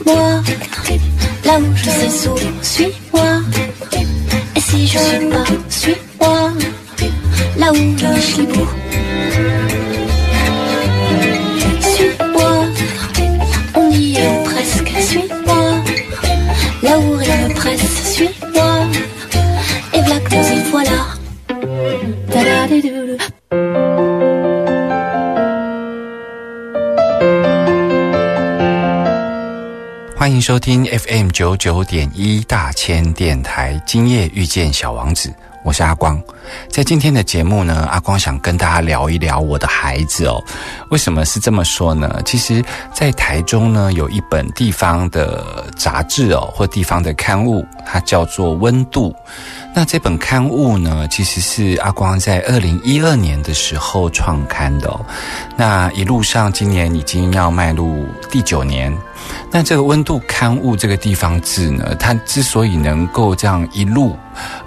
Suis-moi, là où je sais sourd, suis-moi. Et si je suis pas, suis-moi, là où je suis beau. 收听 FM 九九点一大千电台，今夜遇见小王子，我是阿光。在今天的节目呢，阿光想跟大家聊一聊我的孩子哦。为什么是这么说呢？其实，在台中呢，有一本地方的杂志哦，或地方的刊物，它叫做《温度》。那这本刊物呢，其实是阿光在二零一二年的时候创刊的。那一路上，今年已经要迈入第九年。那这个温度刊物这个地方志呢，它之所以能够这样一路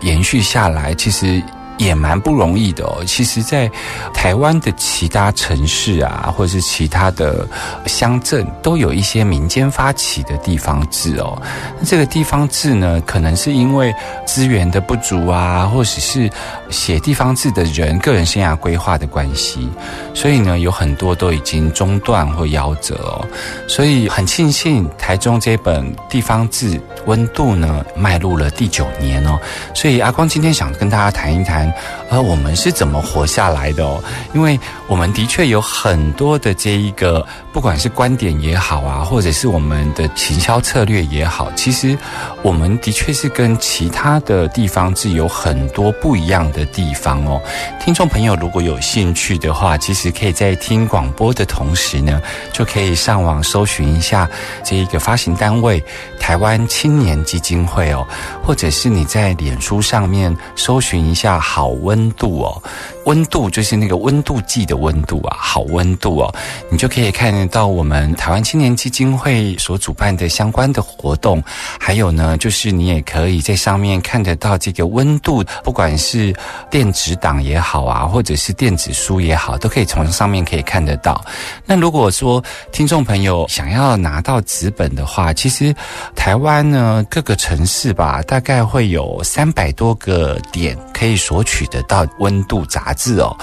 延续下来，其实也蛮不容易的哦。其实，在台湾的其他城市啊，或者是其他的乡镇，都有一些民间发起的地方志哦。那这个地方志呢，可能是因为资源的不足啊，或者是写地方志的人个人生涯规划的关系，所以呢，有很多都已经中断或夭折哦。所以很庆幸台中这本地方志温度呢，迈入了第九年哦。所以阿光今天想跟大家谈一谈，呃，我们是怎么活下来的哦？因为我们的确有很多的这一个，不管是观点也好啊，或者是我们的行销策略也好，其实我们的确是跟其他的地方是有很多不一样的地方哦。听众朋友如果有兴趣的话，其实可以在听广播的同时呢，就可以上网搜寻一下这一个发行单位台湾青年基金会哦，或者是你在脸书上面搜寻一下好温度哦。温度就是那个温度计的温度啊，好温度哦，你就可以看得到我们台湾青年基金会所主办的相关的活动，还有呢，就是你也可以在上面看得到这个温度，不管是电子档也好啊，或者是电子书也好，都可以从上面可以看得到。那如果说听众朋友想要拿到纸本的话，其实台湾呢各个城市吧，大概会有三百多个点可以索取得到温度杂志哦。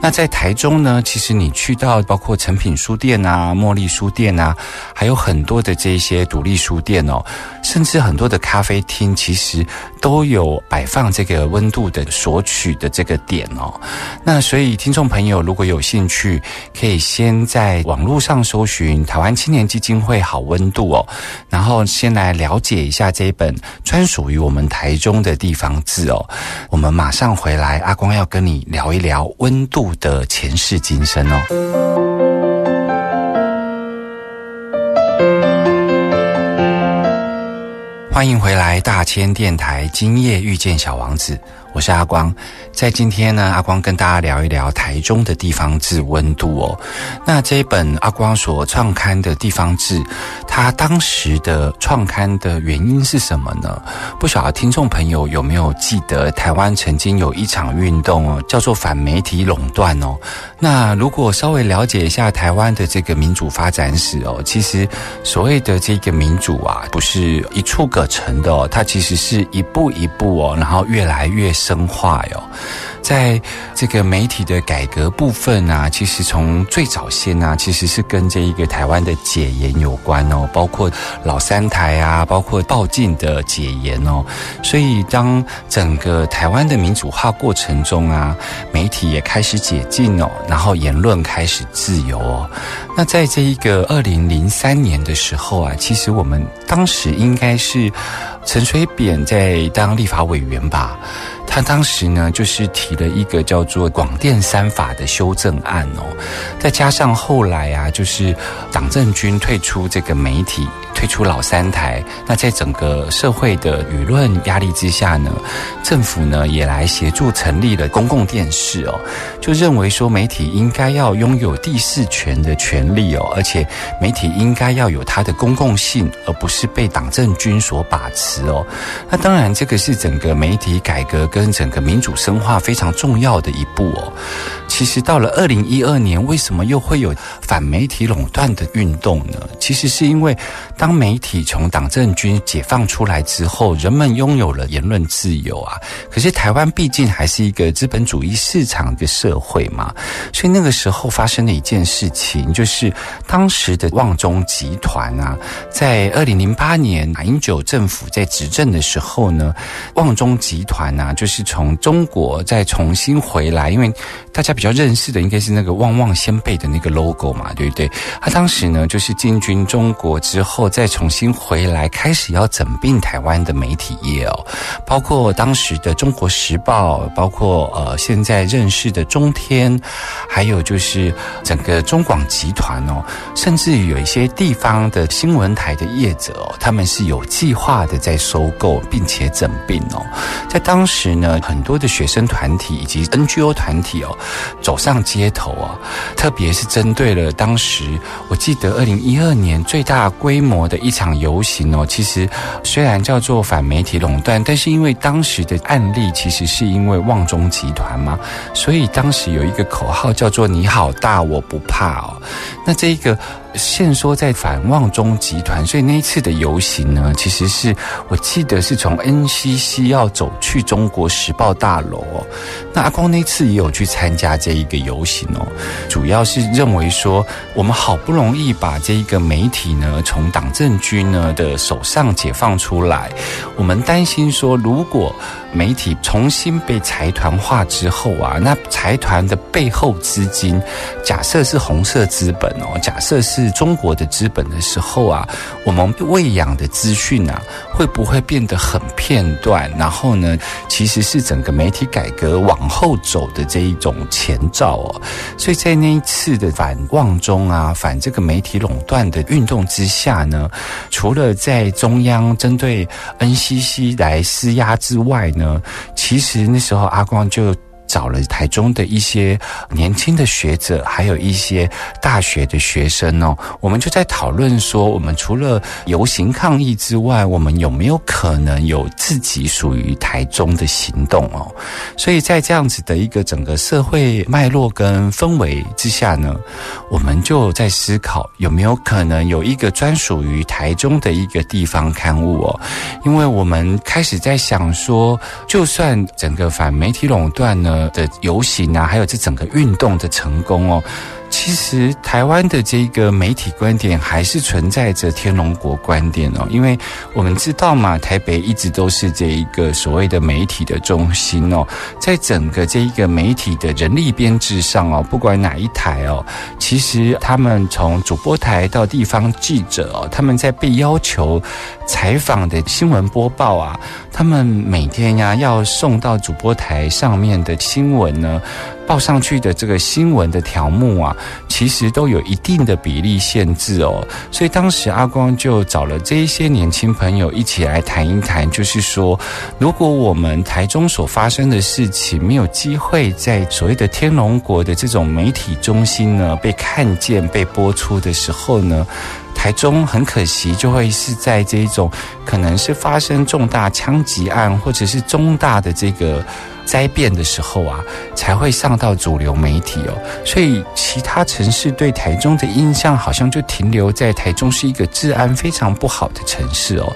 那在台中呢，其实你去到包括诚品书店啊、茉莉书店啊，还有很多的这些独立书店哦，甚至很多的咖啡厅，其实都有摆放这个温度的索取的这个点哦。那所以听众朋友如果有兴趣，可以先在网络上搜寻台湾青年基金会好温度哦，然后先来了解一下这一本专属于我们台中的地方志哦。我们马上回来，阿光要跟你聊一聊温度的前世今生哦。欢迎回来，大千电台，今夜遇见小王子，我是阿光。在今天呢，阿光跟大家聊一聊台中的地方志温度哦。那这一本阿光所创刊的地方志，它当时的创刊的原因是什么呢？不晓得听众朋友有没有记得，台湾曾经有一场运动哦，叫做反媒体垄断哦。那如果稍微了解一下台湾的这个民主发展史哦，其实所谓的这个民主啊，不是一触可成的哦，它其实是一步一步哦，然后越来越深化哟。在这个媒体的改革部分啊，其实从最早先啊，其实是跟这一个台湾的解严有关哦，包括老三台啊，包括报禁的解严哦。所以当整个台湾的民主化过程中啊，媒体也开始解禁哦，然后言论开始自由哦。那在这一个二零零三年的时候啊，其实我们当时应该是陈水扁在当立法委员吧。他当时呢，就是提了一个叫做《广电三法》的修正案哦，再加上后来啊，就是党政军退出这个媒体，推出老三台。那在整个社会的舆论压力之下呢，政府呢也来协助成立了公共电视哦，就认为说媒体应该要拥有第四权的权利哦，而且媒体应该要有它的公共性，而不是被党政军所把持哦。那当然，这个是整个媒体改革跟整个民主深化非常重要的一步哦。其实到了二零一二年，为什么又会有反媒体垄断的运动呢？其实是因为当当媒体从党政军解放出来之后，人们拥有了言论自由啊。可是台湾毕竟还是一个资本主义市场的社会嘛，所以那个时候发生了一件事情，就是当时的旺中集团啊，在二零零八年马英九政府在执政的时候呢，旺中集团呢，就是从中国再重新回来，因为大家比较认识的应该是那个旺旺先辈的那个 logo 嘛，对不对？他当时呢，就是进军中国之后，再重新回来，开始要整并台湾的媒体业哦，包括当时的《中国时报》，包括呃现在认识的中天，还有就是整个中广集团哦，甚至于有一些地方的新闻台的业者哦，他们是有计划的在收购并且整并哦，在当时呢，很多的学生团体以及 NGO 团体哦。走上街头啊，特别是针对了当时，我记得二零一二年最大规模的一场游行哦。其实虽然叫做反媒体垄断，但是因为当时的案例其实是因为旺中集团嘛，所以当时有一个口号叫做“你好大，我不怕”哦。那这一个。现说在反望中集团，所以那一次的游行呢，其实是我记得是从 NCC 要走去中国时报大楼。那阿光那次也有去参加这一个游行哦，主要是认为说，我们好不容易把这一个媒体呢从党政军呢的手上解放出来，我们担心说，如果媒体重新被财团化之后啊，那财团的背后资金，假设是红色资本哦，假设是。中国的资本的时候啊，我们喂养的资讯啊，会不会变得很片段？然后呢，其实是整个媒体改革往后走的这一种前兆哦。所以在那一次的反望中啊，反这个媒体垄断的运动之下呢，除了在中央针对 NCC 来施压之外呢，其实那时候阿光就。找了台中的一些年轻的学者，还有一些大学的学生哦，我们就在讨论说，我们除了游行抗议之外，我们有没有可能有自己属于台中的行动哦？所以在这样子的一个整个社会脉络跟氛围之下呢，我们就在思考有没有可能有一个专属于台中的一个地方刊物哦？因为我们开始在想说，就算整个反媒体垄断呢。的游行啊，还有这整个运动的成功哦。其实台湾的这个媒体观点还是存在着天龙国观点哦，因为我们知道嘛，台北一直都是这一个所谓的媒体的中心哦，在整个这一个媒体的人力编制上哦，不管哪一台哦，其实他们从主播台到地方记者哦，他们在被要求采访的新闻播报啊，他们每天呀要送到主播台上面的新闻呢。报上去的这个新闻的条目啊，其实都有一定的比例限制哦。所以当时阿光就找了这一些年轻朋友一起来谈一谈，就是说，如果我们台中所发生的事情没有机会在所谓的天龙国的这种媒体中心呢被看见、被播出的时候呢，台中很可惜就会是在这种可能是发生重大枪击案或者是重大的这个。灾变的时候啊，才会上到主流媒体哦，所以其他城市对台中的印象好像就停留在台中是一个治安非常不好的城市哦，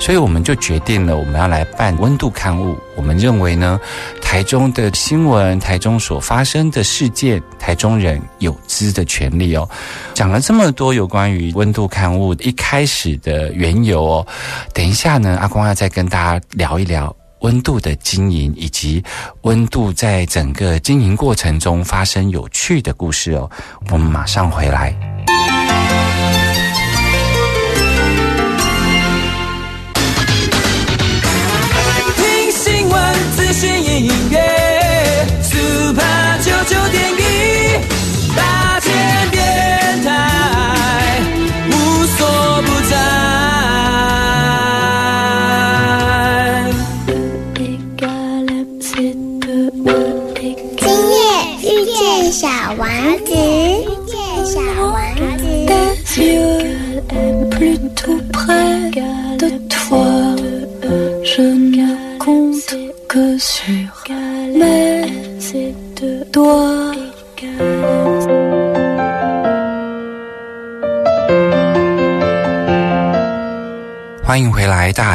所以我们就决定了我们要来办温度刊物。我们认为呢，台中的新闻，台中所发生的事件，台中人有知的权利哦。讲了这么多有关于温度刊物一开始的缘由哦，等一下呢，阿光要再跟大家聊一聊。温度的经营，以及温度在整个经营过程中发生有趣的故事哦，我们马上回来。听新闻、资讯、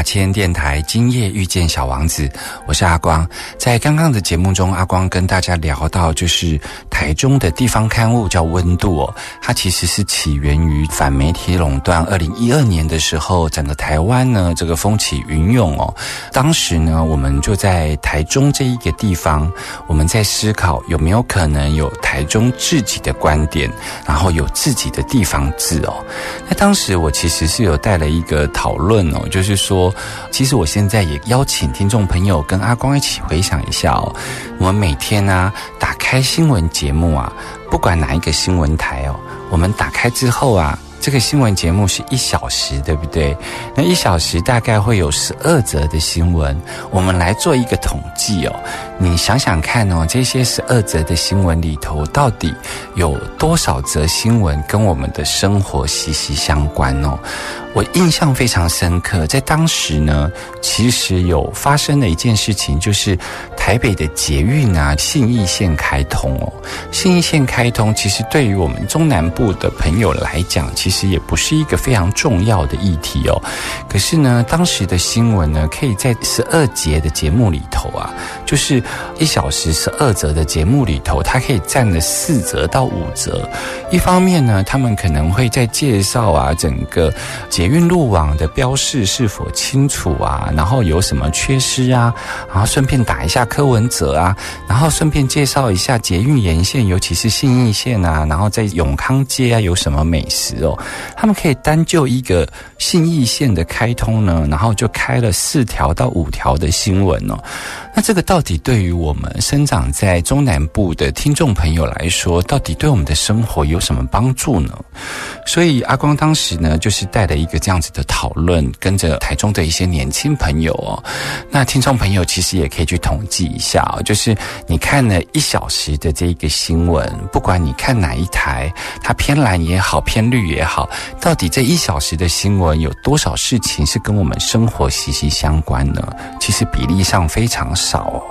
千电台。今夜遇见小王子，我是阿光。在刚刚的节目中，阿光跟大家聊到，就是台中的地方刊物叫《温度》哦，它其实是起源于反媒体垄断。二零一二年的时候，整个台湾呢，这个风起云涌哦。当时呢，我们就在台中这一个地方，我们在思考有没有可能有台中自己的观点，然后有自己的地方志哦。那当时我其实是有带了一个讨论哦，就是说，其实我现在也邀请听众朋友跟阿光一起回想一下哦，我们每天呢、打开新闻节节目啊，不管哪一个新闻台哦，我们打开之后啊。这个新闻节目是一小时，对不对？那一小时大概会有十二则的新闻，我们来做一个统计哦。你想想看哦，这些十二则的新闻里头，到底有多少则新闻跟我们的生活息息相关哦？我印象非常深刻，在当时呢，其实有发生的一件事情，就是台北的捷运啊，信义线开通哦。信义线开通，其实对于我们中南部的朋友来讲，其实也不是一个非常重要的议题哦。可是呢，当时的新闻呢，可以在十二节的节目里头啊，就是一小时十二折的节目里头，它可以占了四折到五折。一方面呢，他们可能会在介绍啊，整个捷运路网的标示是否清楚啊，然后有什么缺失啊，然后顺便打一下柯文哲啊，然后顺便介绍一下捷运沿线，尤其是信义线啊，然后在永康街啊有什么美食哦。他们可以单就一个信义线的开通呢，然后就开了四条到五条的新闻哦。那这个到底对于我们生长在中南部的听众朋友来说，到底对我们的生活有什么帮助呢？所以阿光当时呢，就是带了一个这样子的讨论，跟着台中的一些年轻朋友哦。那听众朋友其实也可以去统计一下，就是你看了一小时的这一个新闻，不管你看哪一台，它偏蓝也好，偏绿也好，到底这一小时的新闻有多少事情是跟我们生活息息相关呢？其实比例上非常少少哦。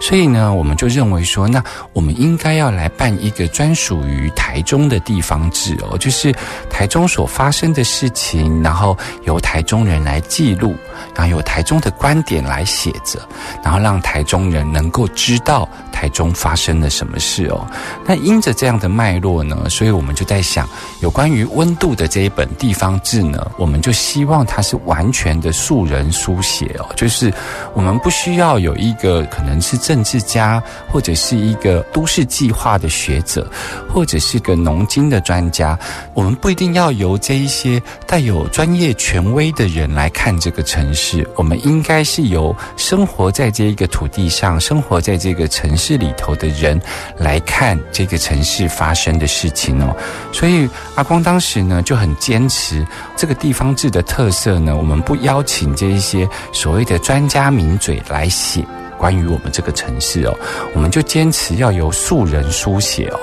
所以呢，我们就认为说，那我们应该要来办一个专属于台中的地方志哦，就是台中所发生的事情，然后由台中人来记录，然后由台中的观点来写着，然后让台中人能够知道台中发生了什么事哦。那因着这样的脉络呢，所以我们就在想，有关于温度的这一本地方志呢，我们就希望它是完全的素人书写哦，就是我们不需要有一一个可能是政治家，或者是一个都市计划的学者，或者是个农经的专家，我们不一定要由这一些带有专业权威的人来看这个城市，我们应该是由生活在这一个土地上、生活在这个城市里头的人来看这个城市发生的事情哦。所以阿光当时呢就很坚持这个地方志的特色呢，我们不邀请这一些所谓的专家名嘴来写。关于我们这个城市哦，我们就坚持要由素人书写哦。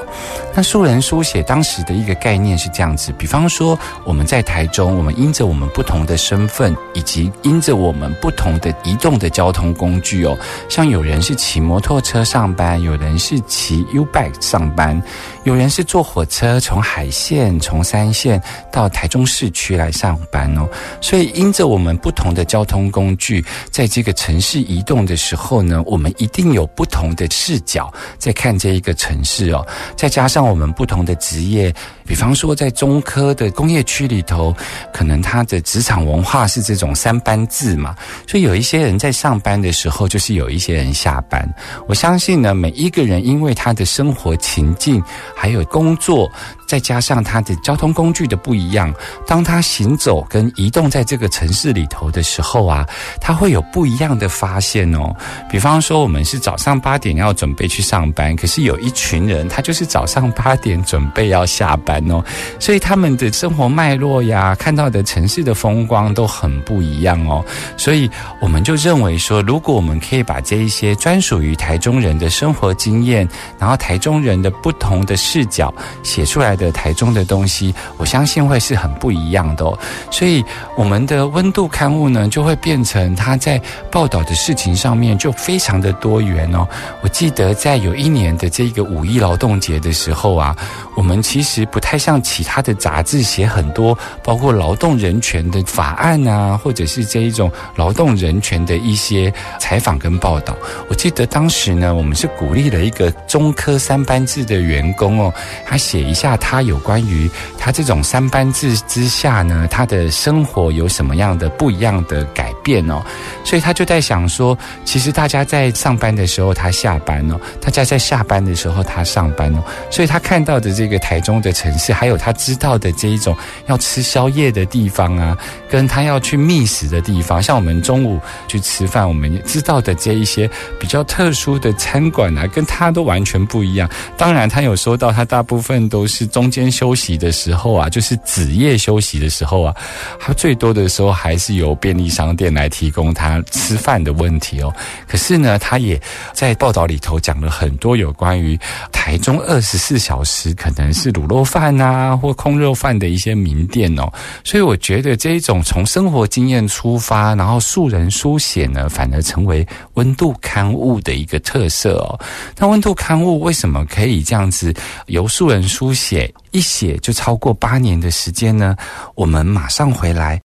那素人书写当时的一个概念是这样子，比方说我们在台中，我们因着我们不同的身份，以及因着我们不同的移动的交通工具哦，像有人是骑摩托车上班，有人是骑 U bike 上班，有人是坐火车从海线、从山线到台中市区来上班哦。所以因着我们不同的交通工具，在这个城市移动的时候呢，我们一定有不同的视角在看这一个城市哦，再加上我们不同的职业，比方说在中科的工业区里头，可能他的职场文化是这种三班制嘛，所以有一些人在上班的时候，就是有一些人下班。我相信呢，每一个人因为他的生活情境还有工作再加上它的交通工具的不一样，当它行走跟移动在这个城市里头的时候啊，它会有不一样的发现哦。比方说，我们是早上八点要准备去上班，可是有一群人，他就是早上八点准备要下班哦，所以他们的生活脉络呀，看到的城市的风光都很不一样哦。所以我们就认为说，如果我们可以把这一些专属于台中人的生活经验，然后台中人的不同的视角写出来的台中的东西，我相信会是很不一样的哦。所以我们的温度刊物呢，就会变成它在报道的事情上面就非常的多元哦。我记得在有一年的这个五一劳动节的时候啊，我们其实不太像其他的杂志写很多包括劳动人权的法案啊，或者是这一种劳动人权的一些采访跟报道。我记得当时呢，我们是鼓励了一个中科三班制的员工哦，他写一下他他有关于他这种三班制之下呢，他的生活有什么样的不一样的改变哦。所以他就在想说，其实大家在上班的时候他下班哦，大家在下班的时候他上班哦，所以他看到的这个台中的城市，还有他知道的这一种要吃宵夜的地方啊，跟他要去觅食的地方，像我们中午去吃饭，我们知道的这一些比较特殊的餐馆啊，跟他都完全不一样。当然，他有说到，他大部分都是中间休息的时候啊，就是子夜休息的时候啊，他最多的时候还是由便利商店来提供他吃饭的问题哦。可是呢，他也在报道里头讲了很多有关于台中二十四小时可能是卤肉饭啊或空肉饭的一些名店哦。所以我觉得这一种从生活经验出发，然后素人书写呢，反而成为温度刊物的一个特色哦。那温度刊物为什么可以这样子由素人书写一写就超过八年的时间呢？我们马上回来。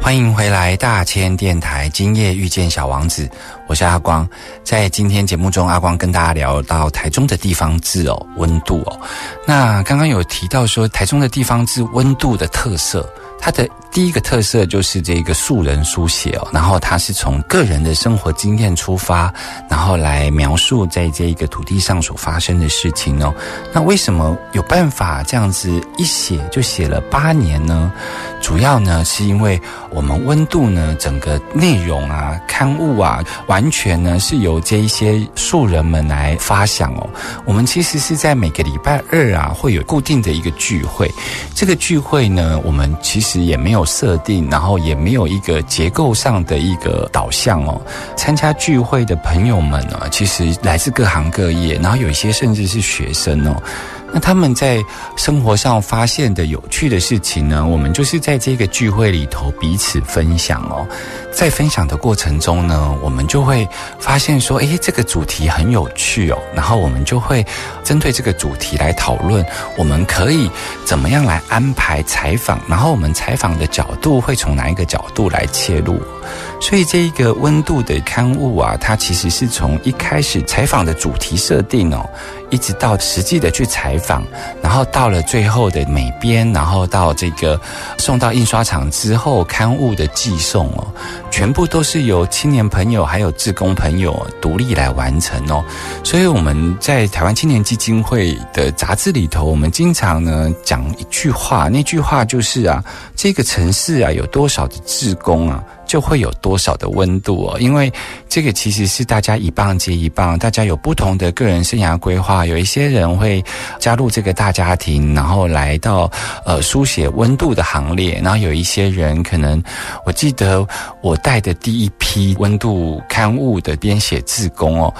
欢迎回来，大千电台。今夜遇见小王子，我是阿光。在今天节目中，阿光跟大家聊到台中的地方志哦，温度哦。那刚刚有提到说，台中的地方志温度的特色，它的第一个特色就是这个素人书写哦，然后它是从个人的生活经验出发，然后来描述在这一个土地上所发生的事情哦。那为什么有办法这样子一写就写了八年呢？主要呢是因为我们温度呢整个内容啊、刊物啊，完全呢是由这一些素人们来发想哦。我们其实是在每个礼拜二啊会有固定的一个聚会，这个聚会呢，我们其实也没有设定，然后也没有一个结构上的一个导向哦。参加聚会的朋友们呢，其实来自各行各业，然后有一些甚至是学生哦。那他们在生活上发现的有趣的事情呢，我们就是在这个聚会里头彼此分享哦。在分享的过程中呢，我们就会发现说，诶，这个主题很有趣哦。然后我们就会针对这个主题来讨论，我们可以怎么样来安排采访，然后我们采访的角度会从哪一个角度来切入。所以这一个温度的刊物啊，它其实是从一开始采访的主题设定哦，一直到实际的去采访，然后到了最后的美编，然后到这个送到印刷厂之后，刊物的寄送哦，全部都是由青年朋友还有志工朋友独立来完成哦。所以我们在台湾青年基金会的杂志里头，我们经常呢讲一句话，那句话就是啊，这个城市啊有多少的志工啊。就会有多少的温度哦，因为这个其实是大家一棒接一棒，大家有不同的个人生涯规划，有一些人会加入这个大家庭，然后来到呃书写温度的行列，然后有一些人可能，我记得我带的第一批温度刊物的编写志工哦，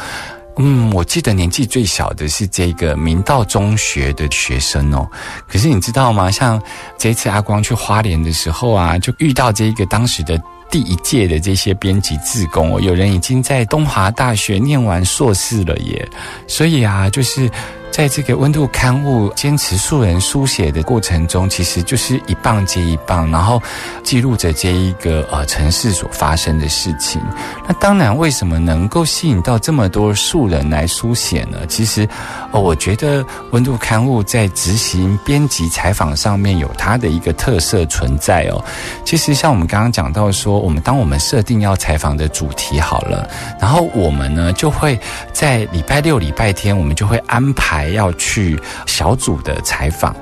嗯，我记得年纪最小的是这个明道中学的学生哦，可是你知道吗？像这次阿光去花莲的时候啊，就遇到这一个当时的。第一届的这些编辑自工哦，有人已经在东华大学念完硕士了耶，所以啊，就是在这个温度刊物坚持素人书写的过程中，其实就是一棒接一棒，然后记录着这一个呃城市所发生的事情。那当然，为什么能够吸引到这么多素人来书写呢？其实，哦，我觉得温度刊物在执行编辑采访上面有它的一个特色存在哦。其实，像我们刚刚讲到说，我们当我们设定要采访的主题好了，然后我们呢就会在礼拜六、礼拜天，我们就会安排还要去小组的采访。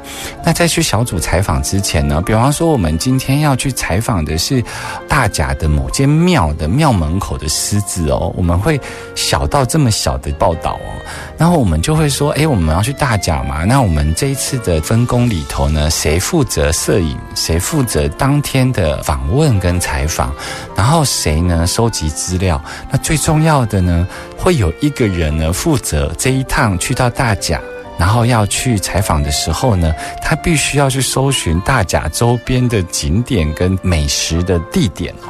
那在去小组采访之前呢，比方说我们今天要去采访的是大甲的某间庙的庙门口的狮子哦，我们会小到这么小的报道哦，然后我们就会说，诶，我们要去大甲嘛，那我们这一次的分工里头呢，谁负责摄影，谁负责当天的访问跟采访，然后谁呢收集资料，那最重要的呢，会有一个人呢负责这一趟去到大甲。然后要去采访的时候呢，他必须要去搜寻大甲周边的景点跟美食的地点哦。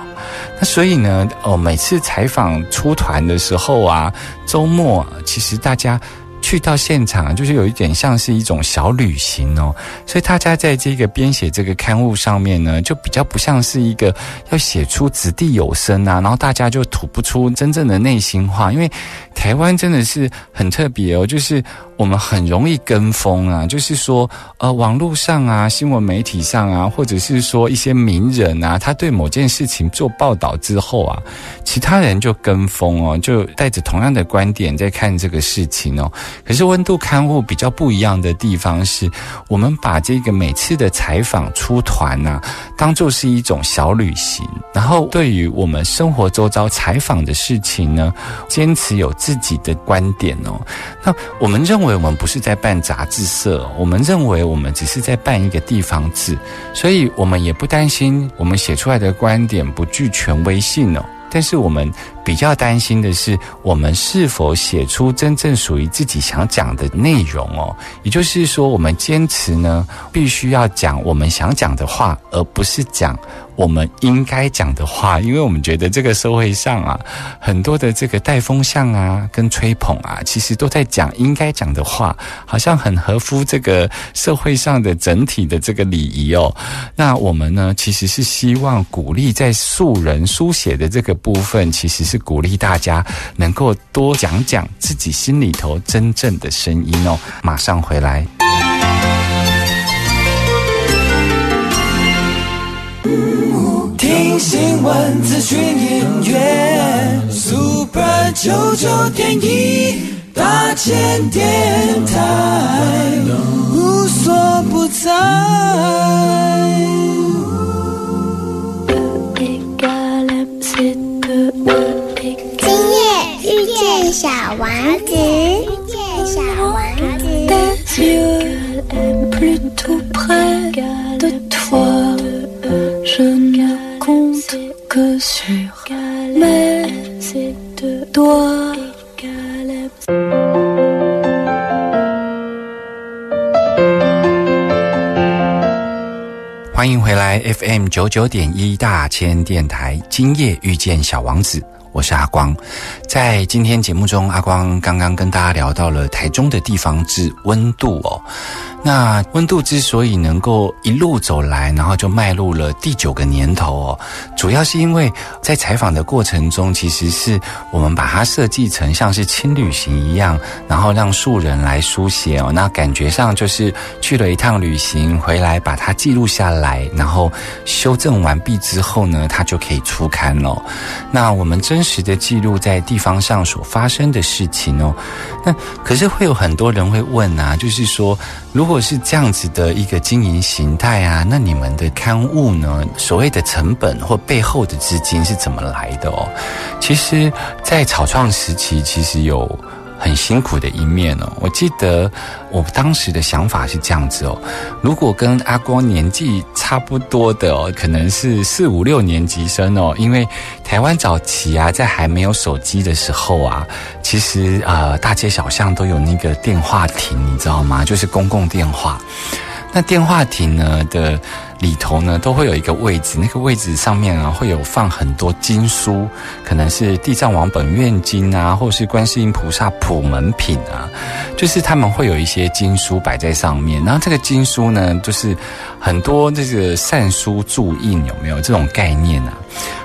那所以呢，哦，每次采访出团的时候啊，周末其实大家。去到现场，就是有一点像是一种小旅行哦，所以大家在这个编写这个刊物上面呢，就比较不像是一个要写出掷地有声啊，然后大家就吐不出真正的内心话，因为台湾真的是很特别哦，就是我们很容易跟风啊，就是说呃，网络上啊，新闻媒体上啊，或者是说一些名人啊，他对某件事情做报道之后啊，其他人就跟风哦，就带着同样的观点在看这个事情哦。可是温度刊物比较不一样的地方是，我们把这个每次的采访出团呐，当做是一种小旅行，然后对于我们生活周遭采访的事情呢，坚持有自己的观点哦。那我们认为我们不是在办杂志社，我们认为我们只是在办一个地方志，所以我们也不担心我们写出来的观点不具权威性哦。但是我们比较担心的是，我们是否写出真正属于自己想讲的内容哦？也就是说，我们坚持呢，必须要讲我们想讲的话，而不是讲。我们应该讲的话，因为我们觉得这个社会上啊，很多的这个带风向啊，跟吹捧啊，其实都在讲应该讲的话，好像很合乎这个社会上的整体的这个礼仪哦。那我们呢，其实是希望鼓励在素人书写的这个部分，其实是鼓励大家能够多讲讲自己心里头真正的声音哦。马上回来。听新闻、资讯、音乐，Super 九九点一大千电台，M 九九点一大千电台，今夜遇见小王子。我是阿光，在今天节目中，阿光刚刚跟大家聊到了台中的地方志温度哦。那温度之所以能够一路走来，然后就迈入了第九个年头哦，主要是因为在采访的过程中，其实是我们把它设计成像是轻旅行一样，然后让素人来书写哦。那感觉上就是去了一趟旅行，回来把它记录下来，然后修正完毕之后呢，它就可以出刊了。那我们。真实的记录在地方上所发生的事情哦，那可是会有很多人会问啊，就是说，如果是这样子的一个经营形态啊，那你们的刊物呢，所谓的成本或背后的资金是怎么来的哦？其实，在草创时期，其实有。很辛苦的一面哦，我记得我当时的想法是这样子哦，如果跟阿光年纪差不多的哦，可能是四五六年级生哦，因为台湾早期啊，在还没有手机的时候啊，其实呃大街小巷都有那个电话亭，你知道吗？就是公共电话。那电话亭呢的里头呢都会有一个位置，那个位置上面啊会有放很多经书，可能是地藏王本愿经啊，或是观世音菩萨普门品啊，就是他们会有一些经书摆在上面。然后这个经书呢，就是很多这个善书注印，有没有这种概念啊？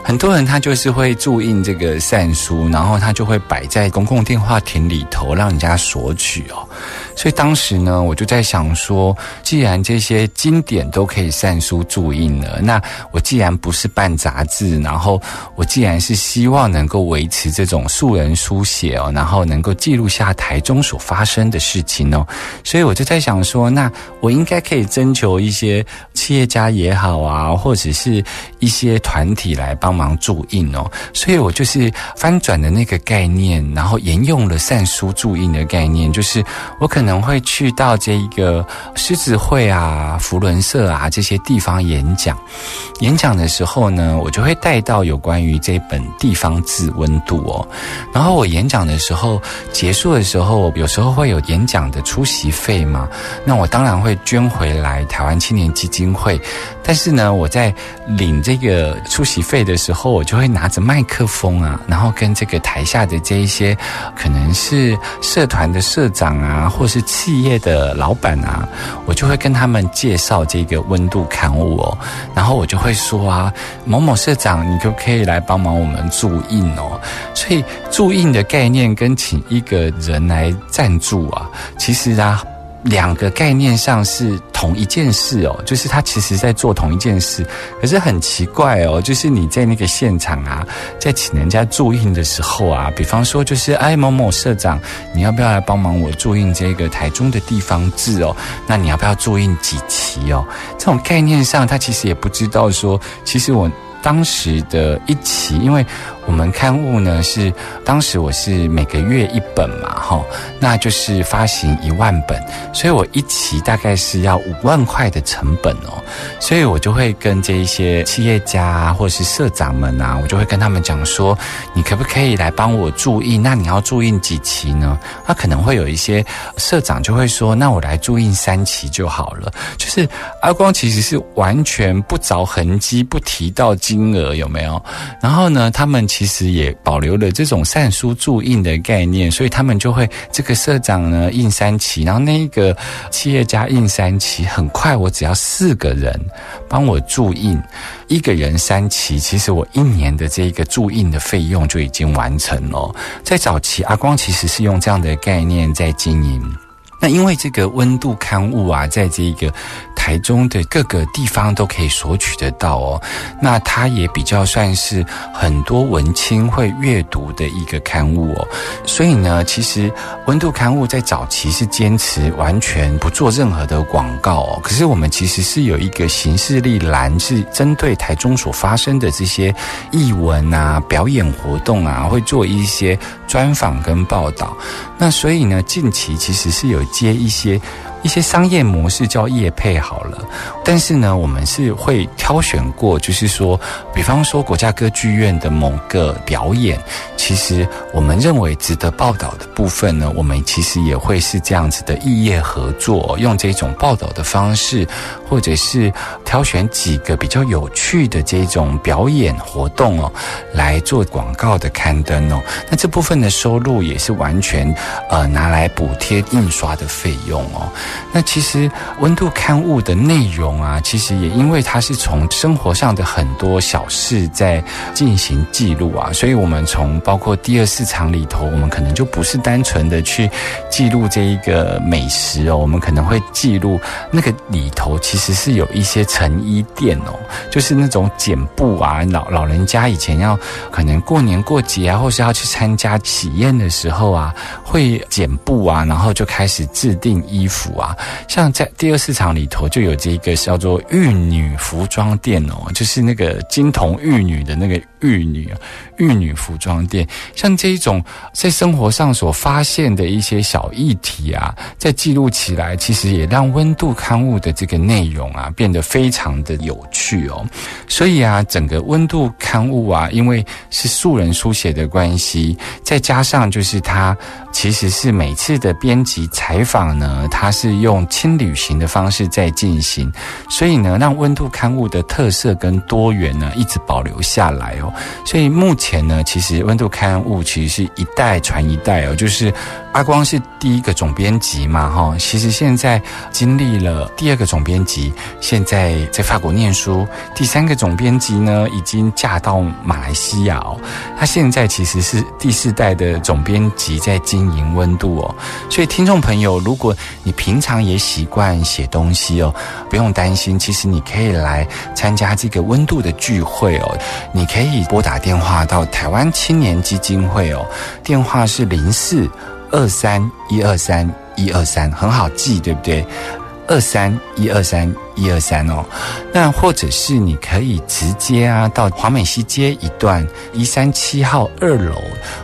很多人他就是会注印这个善书，然后他就会摆在公共电话亭里头，让人家索取哦。所以当时呢，我就在想说，既然这些经典都可以善书注印了，那我既然不是办杂志，然后我既然是希望能够维持这种素人书写哦，然后能够记录下台中所发生的事情哦，所以我就在想说，那我应该可以征求一些企业家也好啊，或者是一些团体来帮忙注印哦。所以我就是翻转的那个概念，然后沿用了善书注印的概念，就是我可能会去到这一个狮子会啊、福伦社啊这些地方演讲。演讲的时候呢，我就会带到有关于这本地方字温度哦。然后我演讲的时候结束的时候，有时候会有演讲的出席费嘛，那我当然会捐回来台湾青年基金会。但是呢，我在领这个出席费的时候，我就会拿着麦克风啊，然后跟这个台下的这一些可能是社团的社长啊，或是企业的老板啊，我就会跟他们介绍这个温度刊物哦。然后我就会说啊，某某社长，你可不可以来帮忙我们注印哦？所以注印的概念跟请一个人来赞助啊，其实啊。两个概念上是同一件事哦，就是他其实在做同一件事，可是很奇怪哦，就是你在那个现场啊，在请人家注印的时候啊，比方说就是哎某某社长，你要不要来帮忙我注印这个台中的地方志哦？那你要不要注印几期哦？这种概念上，他其实也不知道说，其实我当时的一期，因为。我们刊物呢是当时我是每个月一本嘛，哈，那就是发行一万本，所以我一期大概是要五万块的成本哦，所以我就会跟这一些企业家啊，或者是社长们啊，我就会跟他们讲说，你可不可以来帮我注印？那你要注印几期呢？那可能会有一些社长就会说，那我来注印三期就好了。就是阿光其实是完全不着痕迹，不提到金额有没有？然后呢，他们。其实也保留了这种善书助印的概念，所以他们就会这个社长呢印三期，然后那个企业家印三期，很快我只要四个人帮我助印，一个人三期，其实我一年的这个助印的费用就已经完成了。在早期，阿光其实是用这样的概念在经营。那因为这个温度刊物啊，在这个台中的各个地方都可以索取得到哦。那它也比较算是很多文青会阅读的一个刊物哦。所以呢，其实温度刊物在早期是坚持完全不做任何的广告哦。可是我们其实是有一个行事历栏，是针对台中所发生的这些艺文啊、表演活动啊，会做一些专访跟报道。那所以呢，近期其实是有。接一些一些商业模式叫业配好了，但是呢，我们是会挑选过，就是说，比方说国家歌剧院的某个表演，其实我们认为值得报道的部分呢，我们其实也会是这样子的异业合作，用这种报道的方式，或者是挑选几个比较有趣的这种表演活动哦，来做广告的刊登哦。那这部分的收入也是完全呃拿来补贴印刷的费用哦。那其实温度刊物的内容啊，其实也因为它是从生活上的很多小事在进行记录啊，所以我们从包括第二市场里头，我们可能就不是单纯的去记录这一个美食哦，我们可能会记录那个里头其其实是有一些成衣店哦，就是那种剪布啊，老老人家以前要可能过年过节啊，或是要去参加喜宴的时候啊，会剪布啊，然后就开始制定衣服啊。像在第二市场里头就有这个叫做玉女服装店哦，就是那个金童玉女的那个玉女玉女服装店。像这一种在生活上所发现的一些小议题啊，在记录起来，其实也让温度刊物的这个内内容啊变得非常的有趣哦。所以啊，整个温度刊物啊，因为是素人书写的关系，再加上就是它其实是每次的编辑采访呢，它。是用轻旅行的方式在进行，所以呢，让温度刊物的特色跟多元呢一直保留下来哦。所以目前呢，其实温度刊物其实是一代传一代哦，就是阿光是第一个总编辑嘛哈，其实现在经历了第二个总编辑，现在在法国念书，第三个总编辑呢已经嫁到马来西亚哦，他现在其实是第四代的总编辑在经营温度哦，所以听众朋友，如果你平常也习惯写东西哦，不用担心，其实你可以来参加这个温度的聚会哦，你可以拨打电话到台湾青年基金会哦，电话是零四二三一二三一二三，很好记，对不对？二三一二三一二三哦，那或者是你可以直接啊到华美西街一段一三七号二楼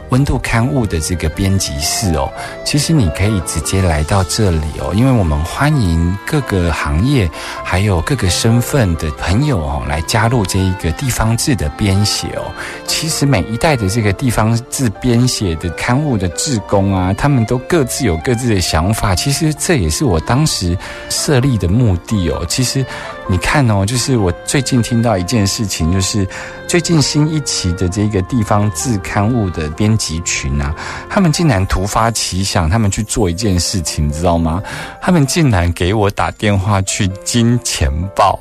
温度刊物的这个编辑室哦，其实你可以直接来到这里哦，因为我们欢迎各个行业还有各个身份的朋友哦来加入这一个地方志的编写哦。其实每一代的这个地方志编写的刊物的志工啊，他们都各自有各自的想法。其实这也是我当时。设立的目的哦，其其实你看哦，就是我最近听到一件事情，就是最近新一期的这个地方自刊物的编辑群啊，他们竟然突发奇想，他们去做一件事情，你知道吗？他们竟然给我打电话去金钱豹。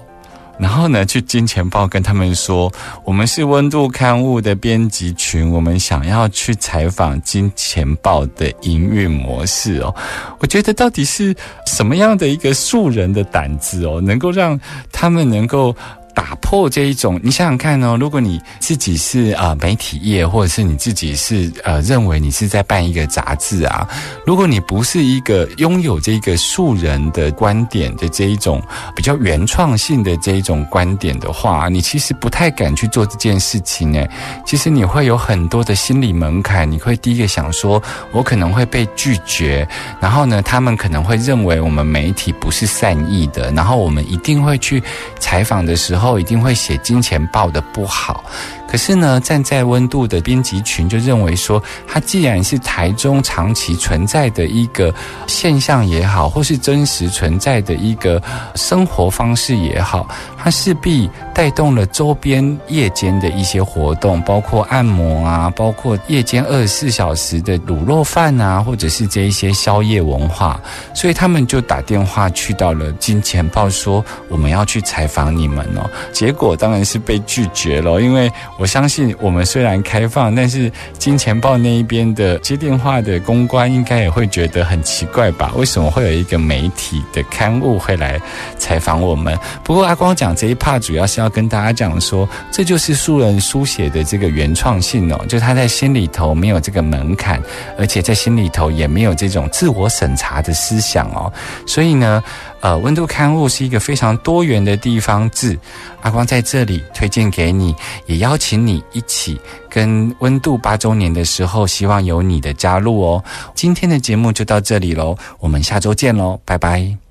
然后呢，去金钱豹跟他们说，我们是温度刊物的编辑群，我们想要去采访金钱豹的营运模式哦。我觉得到底是什么样的一个素人的胆子哦，能够让他们能够。打破这一种，你想想看哦，如果你自己是啊媒体业，或者是你自己是呃认为你是在办一个杂志啊，如果你不是一个拥有这个素人的观点的这一种比较原创性的这一种观点的话，你其实不太敢去做这件事情诶。其实你会有很多的心理门槛，你会第一个想说，我可能会被拒绝，然后呢，他们可能会认为我们媒体不是善意的，然后我们一定会去采访的时候。后一定会写金钱报的不好。可是呢，站在温度的编辑群就认为说，它既然是台中长期存在的一个现象也好，或是真实存在的一个生活方式也好，它势必带动了周边夜间的一些活动，包括按摩啊，包括夜间二十四小时的卤肉饭啊，或者是这一些宵夜文化，所以他们就打电话去到了金钱豹，说我们要去采访你们哦。结果当然是被拒绝了，因为。我相信我们虽然开放，但是金钱豹那一边的接电话的公关应该也会觉得很奇怪吧？为什么会有一个媒体的刊物会来采访我们？不过阿光讲这一 part 主要是要跟大家讲说，这就是素人书写的这个原创性哦，就他在心里头没有这个门槛，而且在心里头也没有这种自我审查的思想哦，所以呢。呃，温度刊物是一个非常多元的地方志，阿光在这里推荐给你，也邀请你一起跟温度八周年的时候，希望有你的加入哦。今天的节目就到这里喽，我们下周见喽，拜拜。